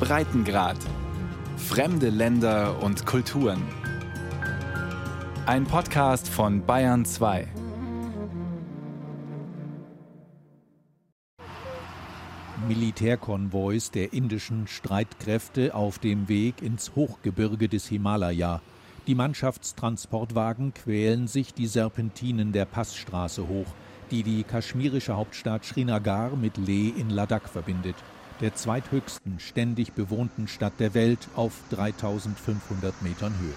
Breitengrad. Fremde Länder und Kulturen. Ein Podcast von Bayern 2. Militärkonvois der indischen Streitkräfte auf dem Weg ins Hochgebirge des Himalaya. Die Mannschaftstransportwagen quälen sich die Serpentinen der Passstraße hoch, die die kaschmirische Hauptstadt Srinagar mit Leh in Ladakh verbindet, der zweithöchsten ständig bewohnten Stadt der Welt auf 3500 Metern Höhe.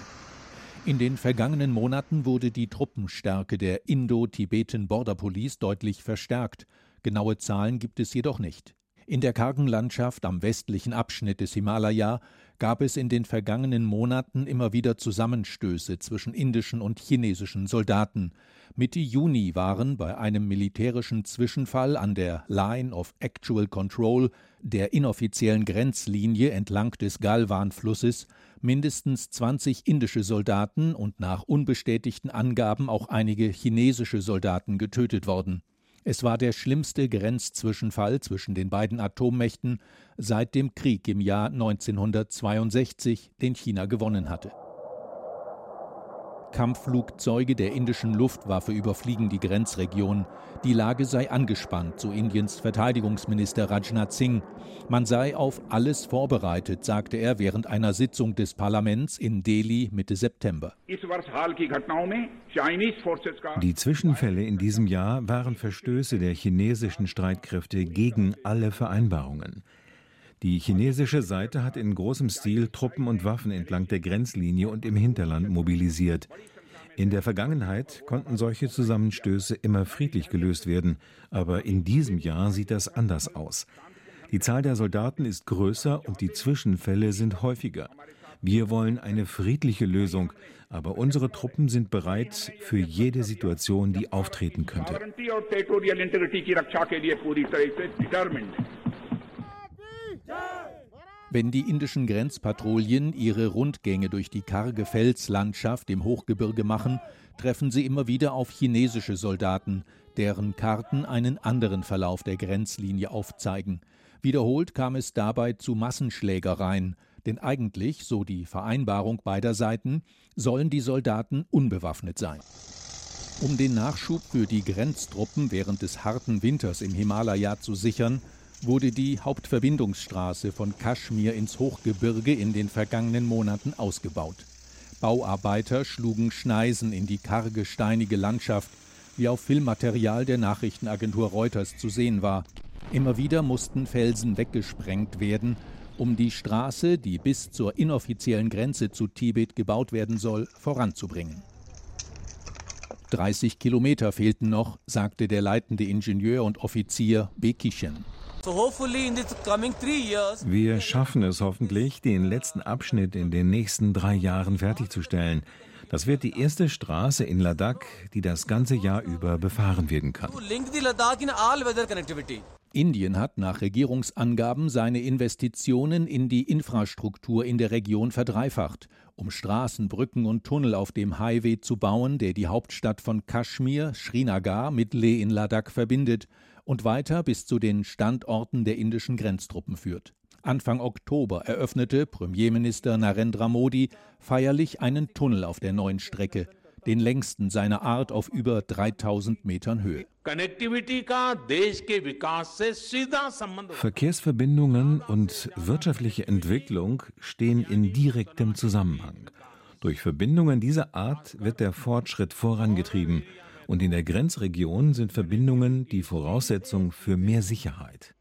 In den vergangenen Monaten wurde die Truppenstärke der Indo-Tibetan Border Police deutlich verstärkt. Genaue Zahlen gibt es jedoch nicht. In der kargen Landschaft am westlichen Abschnitt des Himalaya gab es in den vergangenen Monaten immer wieder Zusammenstöße zwischen indischen und chinesischen Soldaten. Mitte Juni waren bei einem militärischen Zwischenfall an der Line of Actual Control, der inoffiziellen Grenzlinie entlang des Galwan-Flusses, mindestens 20 indische Soldaten und nach unbestätigten Angaben auch einige chinesische Soldaten getötet worden. Es war der schlimmste Grenzzwischenfall zwischen den beiden Atommächten seit dem Krieg im Jahr 1962, den China gewonnen hatte. Kampfflugzeuge der indischen Luftwaffe überfliegen die Grenzregion. Die Lage sei angespannt, so Indiens Verteidigungsminister Rajnath Singh. Man sei auf alles vorbereitet, sagte er während einer Sitzung des Parlaments in Delhi Mitte September. Die Zwischenfälle in diesem Jahr waren Verstöße der chinesischen Streitkräfte gegen alle Vereinbarungen. Die chinesische Seite hat in großem Stil Truppen und Waffen entlang der Grenzlinie und im Hinterland mobilisiert. In der Vergangenheit konnten solche Zusammenstöße immer friedlich gelöst werden, aber in diesem Jahr sieht das anders aus. Die Zahl der Soldaten ist größer und die Zwischenfälle sind häufiger. Wir wollen eine friedliche Lösung, aber unsere Truppen sind bereit für jede Situation, die auftreten könnte. Wenn die indischen Grenzpatrouillen ihre Rundgänge durch die karge Felslandschaft im Hochgebirge machen, treffen sie immer wieder auf chinesische Soldaten, deren Karten einen anderen Verlauf der Grenzlinie aufzeigen. Wiederholt kam es dabei zu Massenschlägereien, denn eigentlich, so die Vereinbarung beider Seiten, sollen die Soldaten unbewaffnet sein. Um den Nachschub für die Grenztruppen während des harten Winters im Himalaya zu sichern, wurde die Hauptverbindungsstraße von Kaschmir ins Hochgebirge in den vergangenen Monaten ausgebaut. Bauarbeiter schlugen Schneisen in die karge, steinige Landschaft, wie auf Filmmaterial der Nachrichtenagentur Reuters zu sehen war. Immer wieder mussten Felsen weggesprengt werden, um die Straße, die bis zur inoffiziellen Grenze zu Tibet gebaut werden soll, voranzubringen. 30 Kilometer fehlten noch, sagte der leitende Ingenieur und Offizier Bekishen. Wir schaffen es hoffentlich, den letzten Abschnitt in den nächsten drei Jahren fertigzustellen. Das wird die erste Straße in Ladakh, die das ganze Jahr über befahren werden kann. Indien hat nach Regierungsangaben seine Investitionen in die Infrastruktur in der Region verdreifacht, um Straßen, Brücken und Tunnel auf dem Highway zu bauen, der die Hauptstadt von Kaschmir, Srinagar, mit Leh in Ladakh verbindet und weiter bis zu den Standorten der indischen Grenztruppen führt. Anfang Oktober eröffnete Premierminister Narendra Modi feierlich einen Tunnel auf der neuen Strecke, den längsten seiner Art auf über 3000 Metern Höhe. Verkehrsverbindungen und wirtschaftliche Entwicklung stehen in direktem Zusammenhang. Durch Verbindungen dieser Art wird der Fortschritt vorangetrieben und in der Grenzregion sind Verbindungen die Voraussetzung für mehr Sicherheit.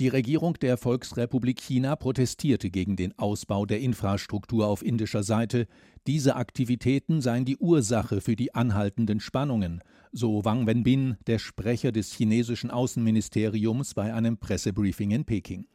Die Regierung der Volksrepublik China protestierte gegen den Ausbau der Infrastruktur auf indischer Seite. Diese Aktivitäten seien die Ursache für die anhaltenden Spannungen, so Wang Wenbin, der Sprecher des chinesischen Außenministeriums bei einem Pressebriefing in Peking.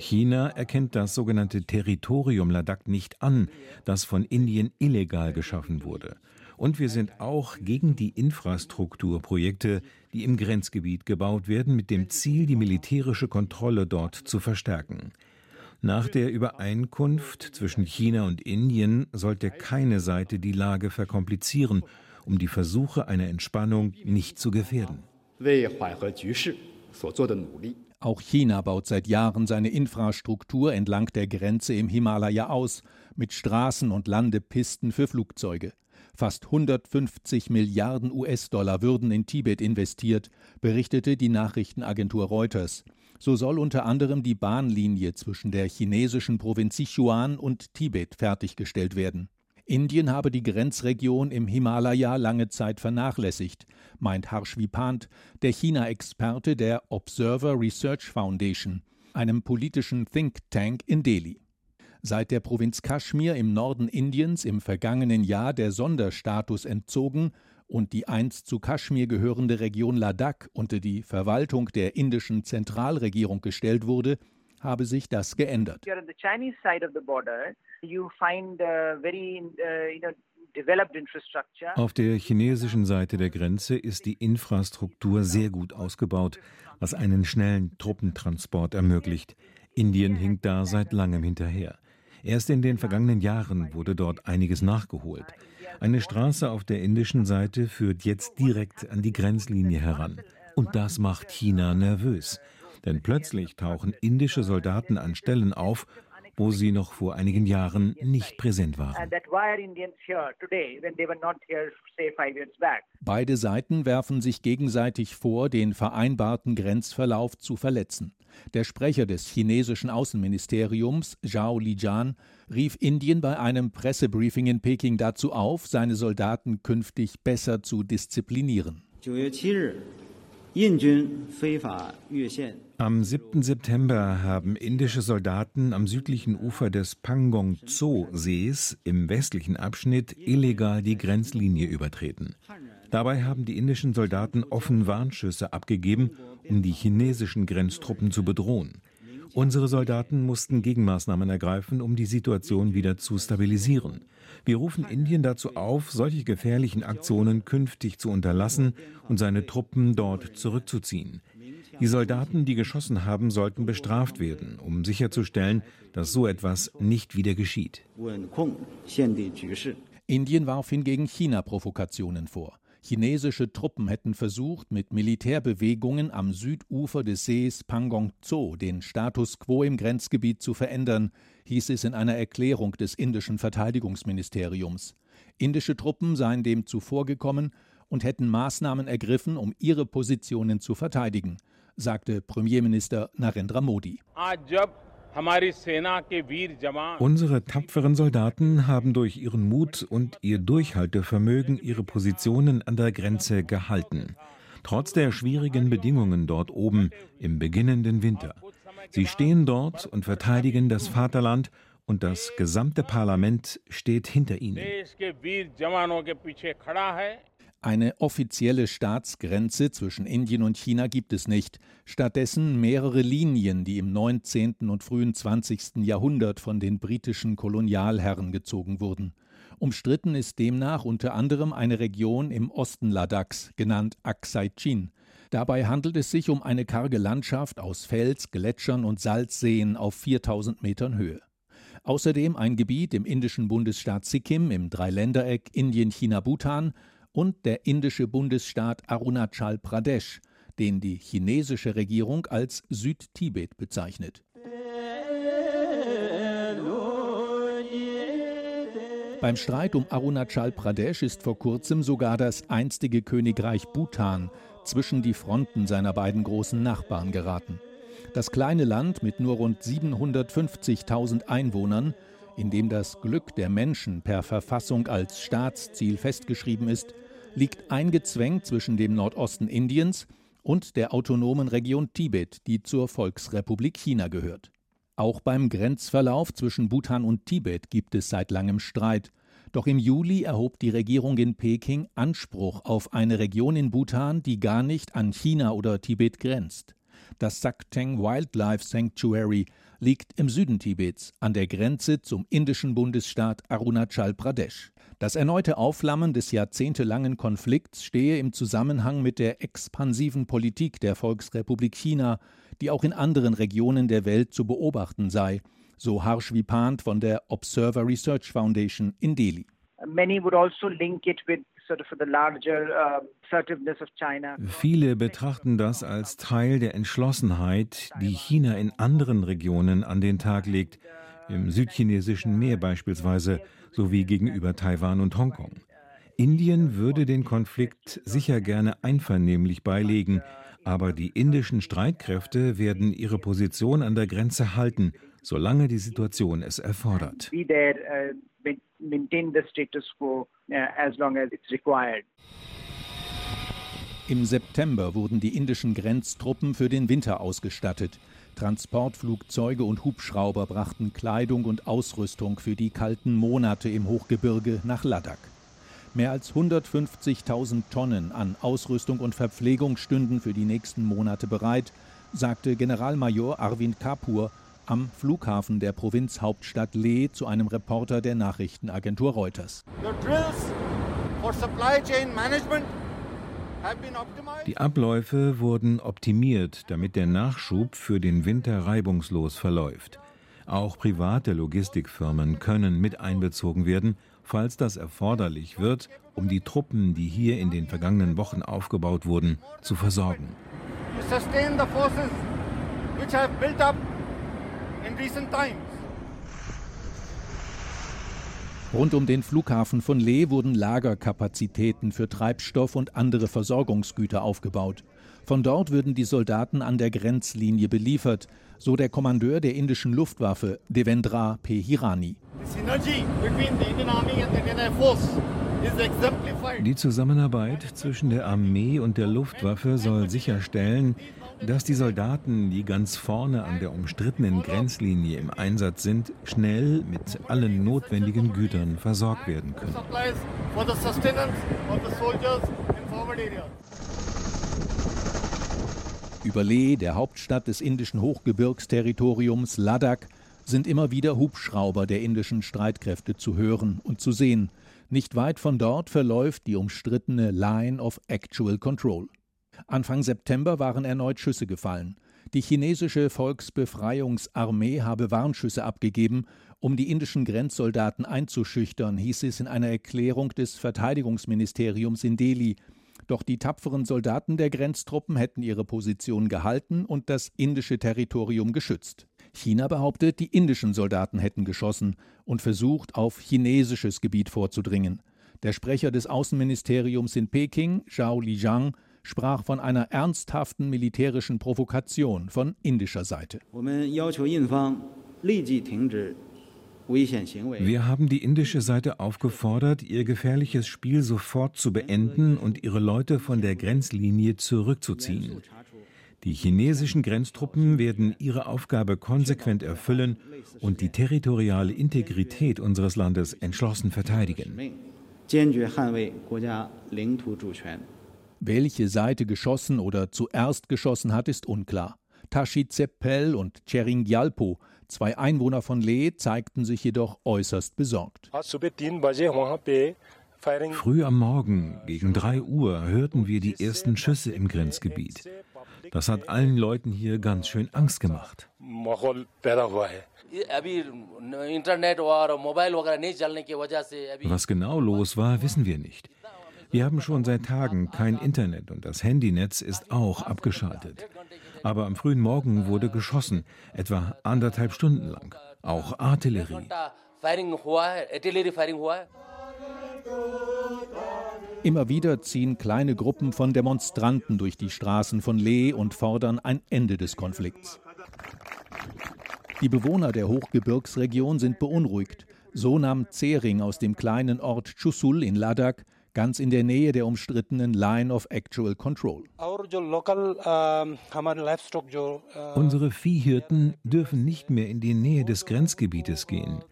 China erkennt das sogenannte Territorium Ladakh nicht an, das von Indien illegal geschaffen wurde. Und wir sind auch gegen die Infrastrukturprojekte, die im Grenzgebiet gebaut werden, mit dem Ziel, die militärische Kontrolle dort zu verstärken. Nach der Übereinkunft zwischen China und Indien sollte keine Seite die Lage verkomplizieren um die Versuche einer Entspannung nicht zu gefährden. Auch China baut seit Jahren seine Infrastruktur entlang der Grenze im Himalaya aus, mit Straßen und Landepisten für Flugzeuge. Fast 150 Milliarden US-Dollar würden in Tibet investiert, berichtete die Nachrichtenagentur Reuters. So soll unter anderem die Bahnlinie zwischen der chinesischen Provinz Sichuan und Tibet fertiggestellt werden. Indien habe die Grenzregion im Himalaya lange Zeit vernachlässigt, meint Harsh Vipant, der China-Experte der Observer Research Foundation, einem politischen Think Tank in Delhi. Seit der Provinz Kaschmir im Norden Indiens im vergangenen Jahr der Sonderstatus entzogen und die einst zu Kaschmir gehörende Region Ladakh unter die Verwaltung der indischen Zentralregierung gestellt wurde, habe sich das geändert. Auf der chinesischen Seite der Grenze ist die Infrastruktur sehr gut ausgebaut, was einen schnellen Truppentransport ermöglicht. Indien hinkt da seit langem hinterher. Erst in den vergangenen Jahren wurde dort einiges nachgeholt. Eine Straße auf der indischen Seite führt jetzt direkt an die Grenzlinie heran. Und das macht China nervös. Denn plötzlich tauchen indische Soldaten an Stellen auf, wo sie noch vor einigen Jahren nicht präsent waren. Beide Seiten werfen sich gegenseitig vor, den vereinbarten Grenzverlauf zu verletzen. Der Sprecher des chinesischen Außenministeriums, Zhao Lijian, rief Indien bei einem Pressebriefing in Peking dazu auf, seine Soldaten künftig besser zu disziplinieren. Am 7. September haben indische Soldaten am südlichen Ufer des Pangong-Tso-Sees im westlichen Abschnitt illegal die Grenzlinie übertreten. Dabei haben die indischen Soldaten offen Warnschüsse abgegeben, um die chinesischen Grenztruppen zu bedrohen. Unsere Soldaten mussten Gegenmaßnahmen ergreifen, um die Situation wieder zu stabilisieren. Wir rufen Indien dazu auf, solche gefährlichen Aktionen künftig zu unterlassen und seine Truppen dort zurückzuziehen. Die Soldaten, die geschossen haben, sollten bestraft werden, um sicherzustellen, dass so etwas nicht wieder geschieht. Indien warf hingegen China Provokationen vor. Chinesische Truppen hätten versucht, mit Militärbewegungen am Südufer des Sees Pangong Tso den Status quo im Grenzgebiet zu verändern, hieß es in einer Erklärung des indischen Verteidigungsministeriums. Indische Truppen seien dem zuvorgekommen und hätten Maßnahmen ergriffen, um ihre Positionen zu verteidigen, sagte Premierminister Narendra Modi. Unsere tapferen Soldaten haben durch ihren Mut und ihr Durchhaltevermögen ihre Positionen an der Grenze gehalten. Trotz der schwierigen Bedingungen dort oben im beginnenden Winter. Sie stehen dort und verteidigen das Vaterland und das gesamte Parlament steht hinter ihnen. Eine offizielle Staatsgrenze zwischen Indien und China gibt es nicht, stattdessen mehrere Linien, die im 19. und frühen 20. Jahrhundert von den britischen Kolonialherren gezogen wurden. Umstritten ist demnach unter anderem eine Region im Osten Ladaks, genannt Aksai Chin. Dabei handelt es sich um eine karge Landschaft aus Fels, Gletschern und Salzseen auf 4000 Metern Höhe. Außerdem ein Gebiet im indischen Bundesstaat Sikkim im Dreiländereck Indien-China-Bhutan und der indische Bundesstaat Arunachal Pradesh, den die chinesische Regierung als Südtibet bezeichnet. Beim Streit um Arunachal Pradesh ist vor kurzem sogar das einstige Königreich Bhutan zwischen die Fronten seiner beiden großen Nachbarn geraten. Das kleine Land mit nur rund 750.000 Einwohnern, in dem das Glück der Menschen per Verfassung als Staatsziel festgeschrieben ist, liegt eingezwängt zwischen dem Nordosten Indiens und der autonomen Region Tibet, die zur Volksrepublik China gehört. Auch beim Grenzverlauf zwischen Bhutan und Tibet gibt es seit langem Streit. Doch im Juli erhob die Regierung in Peking Anspruch auf eine Region in Bhutan, die gar nicht an China oder Tibet grenzt. Das Sakteng Wildlife Sanctuary liegt im Süden Tibets, an der Grenze zum indischen Bundesstaat Arunachal Pradesh. Das erneute Aufflammen des jahrzehntelangen Konflikts stehe im Zusammenhang mit der expansiven Politik der Volksrepublik China, die auch in anderen Regionen der Welt zu beobachten sei, so Harsh Vipant von der Observer Research Foundation in Delhi. Many would also link it with Viele betrachten das als Teil der Entschlossenheit, die China in anderen Regionen an den Tag legt, im südchinesischen Meer beispielsweise, sowie gegenüber Taiwan und Hongkong. Indien würde den Konflikt sicher gerne einvernehmlich beilegen, aber die indischen Streitkräfte werden ihre Position an der Grenze halten, solange die Situation es erfordert. Uh, uh, Im September wurden die indischen Grenztruppen für den Winter ausgestattet. Transportflugzeuge und Hubschrauber brachten Kleidung und Ausrüstung für die kalten Monate im Hochgebirge nach Ladakh. Mehr als 150.000 Tonnen an Ausrüstung und Verpflegung stünden für die nächsten Monate bereit, sagte Generalmajor Arvind Kapur am Flughafen der Provinzhauptstadt Leh zu einem Reporter der Nachrichtenagentur Reuters. Die Abläufe wurden optimiert, damit der Nachschub für den Winter reibungslos verläuft. Auch private Logistikfirmen können mit einbezogen werden, falls das erforderlich wird, um die Truppen, die hier in den vergangenen Wochen aufgebaut wurden, zu versorgen. Rund um den Flughafen von Leh wurden Lagerkapazitäten für Treibstoff und andere Versorgungsgüter aufgebaut. Von dort würden die Soldaten an der Grenzlinie beliefert, so der Kommandeur der indischen Luftwaffe, Devendra P. Hirani. Die Zusammenarbeit zwischen der Armee und der Luftwaffe soll sicherstellen, dass die Soldaten, die ganz vorne an der umstrittenen Grenzlinie im Einsatz sind, schnell mit allen notwendigen Gütern versorgt werden können. Über Leh, der Hauptstadt des indischen Hochgebirgsterritoriums Ladakh, sind immer wieder Hubschrauber der indischen Streitkräfte zu hören und zu sehen. Nicht weit von dort verläuft die umstrittene Line of Actual Control. Anfang September waren erneut Schüsse gefallen. Die chinesische Volksbefreiungsarmee habe Warnschüsse abgegeben, um die indischen Grenzsoldaten einzuschüchtern, hieß es in einer Erklärung des Verteidigungsministeriums in Delhi. Doch die tapferen Soldaten der Grenztruppen hätten ihre Position gehalten und das indische Territorium geschützt. China behauptet, die indischen Soldaten hätten geschossen und versucht, auf chinesisches Gebiet vorzudringen. Der Sprecher des Außenministeriums in Peking, Zhao Lijiang, sprach von einer ernsthaften militärischen Provokation von indischer Seite. Wir haben die indische Seite aufgefordert, ihr gefährliches Spiel sofort zu beenden und ihre Leute von der Grenzlinie zurückzuziehen. Die chinesischen Grenztruppen werden ihre Aufgabe konsequent erfüllen und die territoriale Integrität unseres Landes entschlossen verteidigen. Welche Seite geschossen oder zuerst geschossen hat, ist unklar. Tashi Zeppel und Chering Gyalpo Zwei Einwohner von Leh zeigten sich jedoch äußerst besorgt. Früh am Morgen, gegen 3 Uhr, hörten wir die ersten Schüsse im Grenzgebiet. Das hat allen Leuten hier ganz schön Angst gemacht. Was genau los war, wissen wir nicht. Wir haben schon seit Tagen kein Internet und das Handynetz ist auch abgeschaltet. Aber am frühen Morgen wurde geschossen, etwa anderthalb Stunden lang. Auch Artillerie. Immer wieder ziehen kleine Gruppen von Demonstranten durch die Straßen von Leh und fordern ein Ende des Konflikts. Die Bewohner der Hochgebirgsregion sind beunruhigt. So nahm Zering aus dem kleinen Ort Chusul in Ladakh ganz in der Nähe der umstrittenen Line of Actual Control. Unsere Viehhirten dürfen nicht mehr in die Nähe des Grenzgebietes gehen.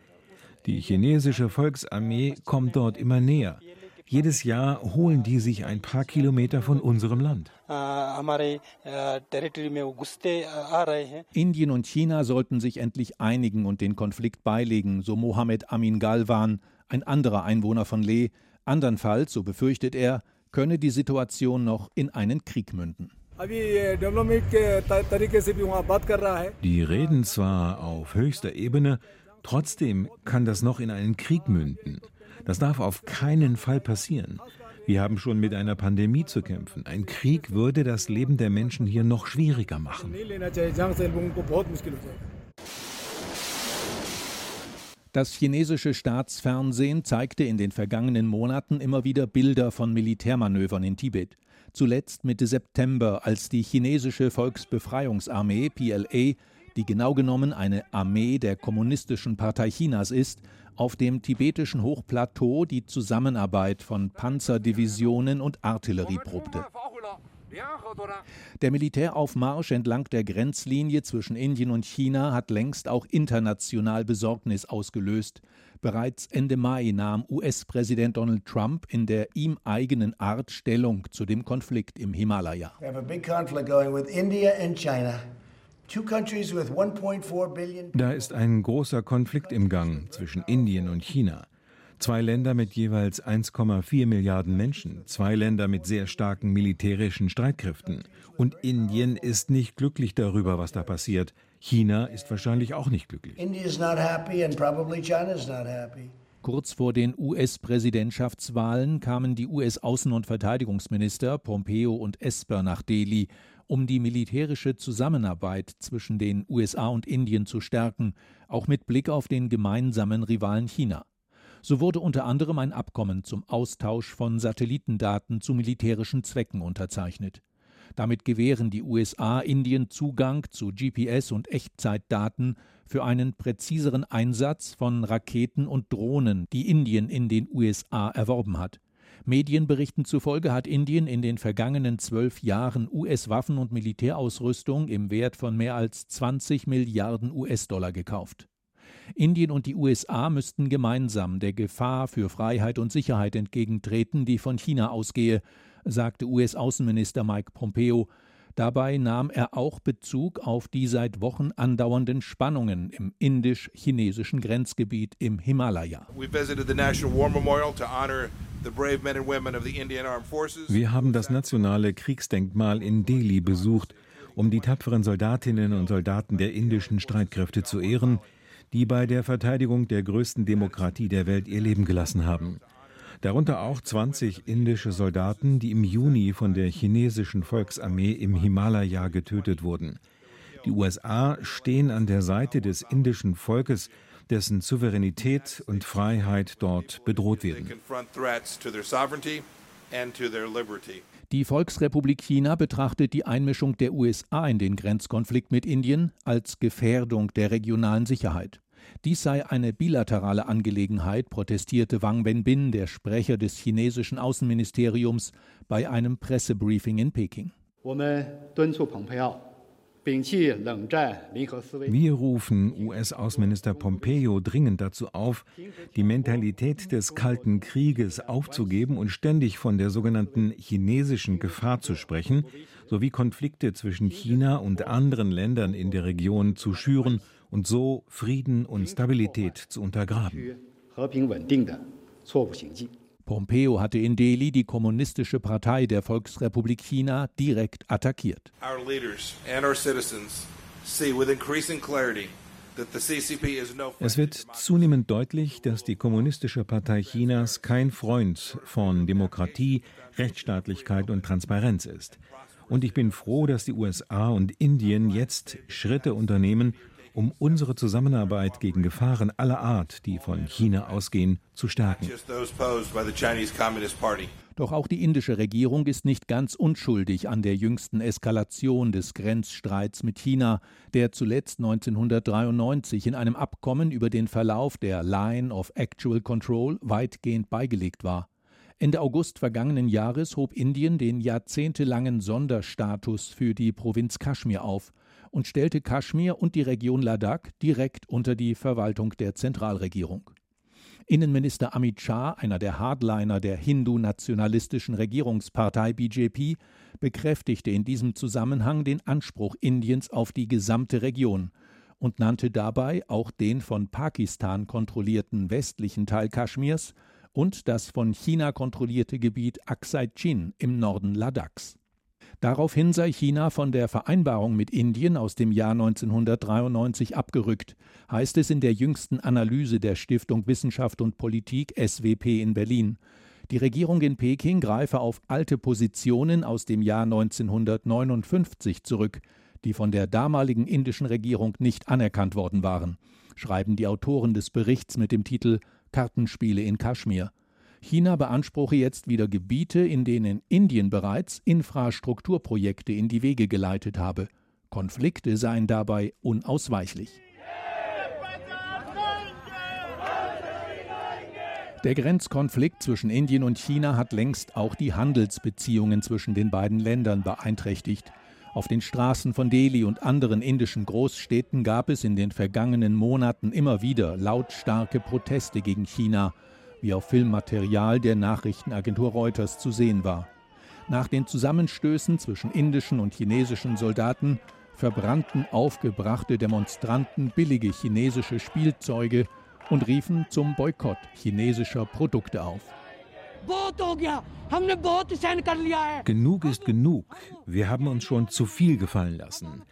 Die chinesische Volksarmee kommt dort immer näher. Jedes Jahr holen die sich ein paar Kilometer von unserem Land. Indien und China sollten sich endlich einigen und den Konflikt beilegen, so Mohammed Amin Galwan, ein anderer Einwohner von Leh, Andernfalls, so befürchtet er, könne die Situation noch in einen Krieg münden. Die reden zwar auf höchster Ebene, trotzdem kann das noch in einen Krieg münden. Das darf auf keinen Fall passieren. Wir haben schon mit einer Pandemie zu kämpfen. Ein Krieg würde das Leben der Menschen hier noch schwieriger machen. Das chinesische Staatsfernsehen zeigte in den vergangenen Monaten immer wieder Bilder von Militärmanövern in Tibet. Zuletzt Mitte September, als die chinesische Volksbefreiungsarmee PLA, die genau genommen eine Armee der Kommunistischen Partei Chinas ist, auf dem tibetischen Hochplateau die Zusammenarbeit von Panzerdivisionen und Artillerie probte. Der Militäraufmarsch entlang der Grenzlinie zwischen Indien und China hat längst auch international Besorgnis ausgelöst. Bereits Ende Mai nahm US-Präsident Donald Trump in der ihm eigenen Art Stellung zu dem Konflikt im Himalaya. Da ist ein großer Konflikt im Gang zwischen Indien und China. Zwei Länder mit jeweils 1,4 Milliarden Menschen, zwei Länder mit sehr starken militärischen Streitkräften. Und Indien ist nicht glücklich darüber, was da passiert. China ist wahrscheinlich auch nicht glücklich. Kurz vor den US-Präsidentschaftswahlen kamen die US-Außen- und Verteidigungsminister Pompeo und Esper nach Delhi um die militärische Zusammenarbeit zwischen den USA und Indien zu stärken, auch mit Blick auf den gemeinsamen Rivalen China. So wurde unter anderem ein Abkommen zum Austausch von Satellitendaten zu militärischen Zwecken unterzeichnet. Damit gewähren die USA Indien Zugang zu GPS und Echtzeitdaten für einen präziseren Einsatz von Raketen und Drohnen, die Indien in den USA erworben hat. Medienberichten zufolge hat Indien in den vergangenen zwölf Jahren US-Waffen und Militärausrüstung im Wert von mehr als 20 Milliarden US-Dollar gekauft. Indien und die USA müssten gemeinsam der Gefahr für Freiheit und Sicherheit entgegentreten, die von China ausgehe, sagte US-Außenminister Mike Pompeo. Dabei nahm er auch Bezug auf die seit Wochen andauernden Spannungen im indisch-chinesischen Grenzgebiet im Himalaya. Wir haben das nationale Kriegsdenkmal in Delhi besucht, um die tapferen Soldatinnen und Soldaten der indischen Streitkräfte zu ehren, die bei der Verteidigung der größten Demokratie der Welt ihr Leben gelassen haben. Darunter auch 20 indische Soldaten, die im Juni von der chinesischen Volksarmee im Himalaya getötet wurden. Die USA stehen an der Seite des indischen Volkes, dessen Souveränität und Freiheit dort bedroht werden. Die Volksrepublik China betrachtet die Einmischung der USA in den Grenzkonflikt mit Indien als Gefährdung der regionalen Sicherheit. Dies sei eine bilaterale Angelegenheit, protestierte Wang Wenbin, der Sprecher des chinesischen Außenministeriums, bei einem Pressebriefing in Peking. Wir rufen US-Außenminister Pompeo dringend dazu auf, die Mentalität des Kalten Krieges aufzugeben und ständig von der sogenannten chinesischen Gefahr zu sprechen, sowie Konflikte zwischen China und anderen Ländern in der Region zu schüren und so Frieden und Stabilität zu untergraben. Pompeo hatte in Delhi die Kommunistische Partei der Volksrepublik China direkt attackiert. Es wird zunehmend deutlich, dass die Kommunistische Partei Chinas kein Freund von Demokratie, Rechtsstaatlichkeit und Transparenz ist. Und ich bin froh, dass die USA und Indien jetzt Schritte unternehmen, um unsere Zusammenarbeit gegen Gefahren aller Art, die von China ausgehen, zu stärken. Doch auch die indische Regierung ist nicht ganz unschuldig an der jüngsten Eskalation des Grenzstreits mit China, der zuletzt 1993 in einem Abkommen über den Verlauf der Line of Actual Control weitgehend beigelegt war. Ende August vergangenen Jahres hob Indien den jahrzehntelangen Sonderstatus für die Provinz Kaschmir auf und stellte Kaschmir und die Region Ladakh direkt unter die Verwaltung der Zentralregierung. Innenminister Amit Shah, einer der Hardliner der hindu-nationalistischen Regierungspartei BJP, bekräftigte in diesem Zusammenhang den Anspruch Indiens auf die gesamte Region und nannte dabei auch den von Pakistan kontrollierten westlichen Teil Kaschmirs und das von China kontrollierte Gebiet Aksai Chin im Norden Ladaks. Daraufhin sei China von der Vereinbarung mit Indien aus dem Jahr 1993 abgerückt, heißt es in der jüngsten Analyse der Stiftung Wissenschaft und Politik SWP in Berlin. Die Regierung in Peking greife auf alte Positionen aus dem Jahr 1959 zurück, die von der damaligen indischen Regierung nicht anerkannt worden waren, schreiben die Autoren des Berichts mit dem Titel Kartenspiele in Kaschmir. China beanspruche jetzt wieder Gebiete, in denen Indien bereits Infrastrukturprojekte in die Wege geleitet habe. Konflikte seien dabei unausweichlich. Der Grenzkonflikt zwischen Indien und China hat längst auch die Handelsbeziehungen zwischen den beiden Ländern beeinträchtigt. Auf den Straßen von Delhi und anderen indischen Großstädten gab es in den vergangenen Monaten immer wieder lautstarke Proteste gegen China, wie auf Filmmaterial der Nachrichtenagentur Reuters zu sehen war. Nach den Zusammenstößen zwischen indischen und chinesischen Soldaten verbrannten aufgebrachte Demonstranten billige chinesische Spielzeuge und riefen zum Boykott chinesischer Produkte auf. Genug ist genug. Wir haben uns schon zu viel gefallen lassen.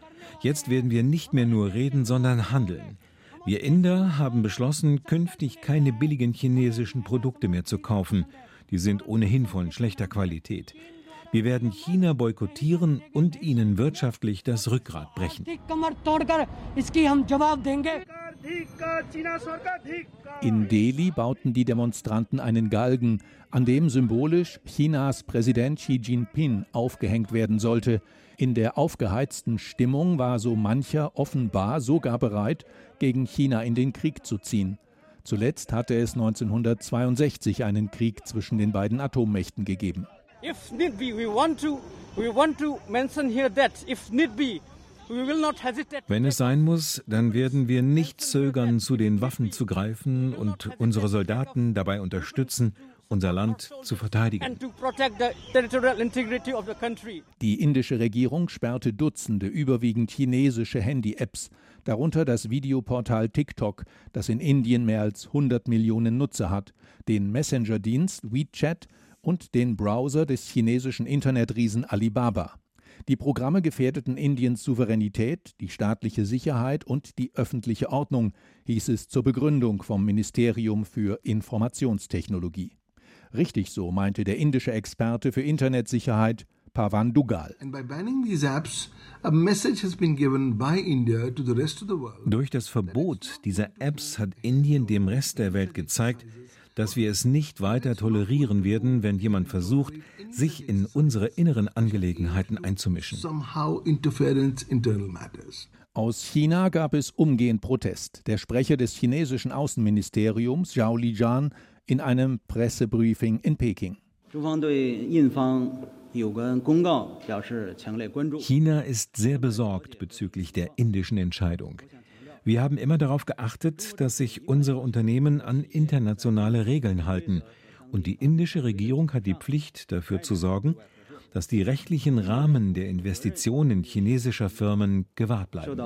Jetzt werden wir nicht mehr nur reden, sondern handeln. Wir Inder haben beschlossen, künftig keine billigen chinesischen Produkte mehr zu kaufen. Die sind ohnehin von schlechter Qualität. Wir werden China boykottieren und ihnen wirtschaftlich das Rückgrat brechen. In Delhi bauten die Demonstranten einen Galgen, an dem symbolisch Chinas Präsident Xi Jinping aufgehängt werden sollte. In der aufgeheizten Stimmung war so mancher offenbar sogar bereit, gegen China in den Krieg zu ziehen. Zuletzt hatte es 1962 einen Krieg zwischen den beiden Atommächten gegeben. If need be, we want to, we want to mention here that if need be, wenn es sein muss, dann werden wir nicht zögern, zu den Waffen zu greifen und unsere Soldaten dabei unterstützen, unser Land zu verteidigen. Die indische Regierung sperrte Dutzende überwiegend chinesische Handy-Apps, darunter das Videoportal TikTok, das in Indien mehr als 100 Millionen Nutzer hat, den Messenger-Dienst WeChat und den Browser des chinesischen Internetriesen Alibaba. Die Programme gefährdeten Indiens Souveränität, die staatliche Sicherheit und die öffentliche Ordnung, hieß es zur Begründung vom Ministerium für Informationstechnologie. Richtig so, meinte der indische Experte für Internetsicherheit Pavan Dugal. Durch das Verbot dieser Apps hat Indien dem Rest der Welt gezeigt, dass wir es nicht weiter tolerieren werden, wenn jemand versucht, sich in unsere inneren Angelegenheiten einzumischen. Aus China gab es umgehend Protest. Der Sprecher des chinesischen Außenministeriums, Zhao Lijian, in einem Pressebriefing in Peking. China ist sehr besorgt bezüglich der indischen Entscheidung. Wir haben immer darauf geachtet, dass sich unsere Unternehmen an internationale Regeln halten. Und die indische Regierung hat die Pflicht, dafür zu sorgen, dass die rechtlichen Rahmen der Investitionen chinesischer Firmen gewahrt bleiben.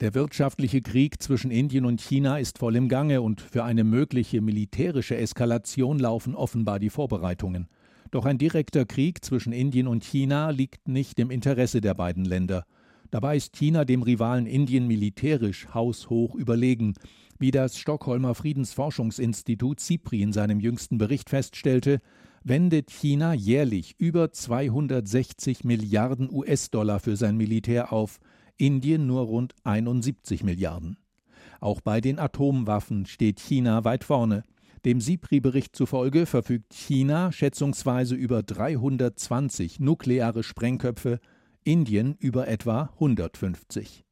Der wirtschaftliche Krieg zwischen Indien und China ist voll im Gange und für eine mögliche militärische Eskalation laufen offenbar die Vorbereitungen. Doch ein direkter Krieg zwischen Indien und China liegt nicht im Interesse der beiden Länder. Dabei ist China dem Rivalen Indien militärisch haushoch überlegen. Wie das Stockholmer Friedensforschungsinstitut CIPRI in seinem jüngsten Bericht feststellte, wendet China jährlich über 260 Milliarden US-Dollar für sein Militär auf, Indien nur rund 71 Milliarden. Auch bei den Atomwaffen steht China weit vorne. Dem SIPRI-Bericht zufolge verfügt China schätzungsweise über 320 nukleare Sprengköpfe, Indien über etwa 150.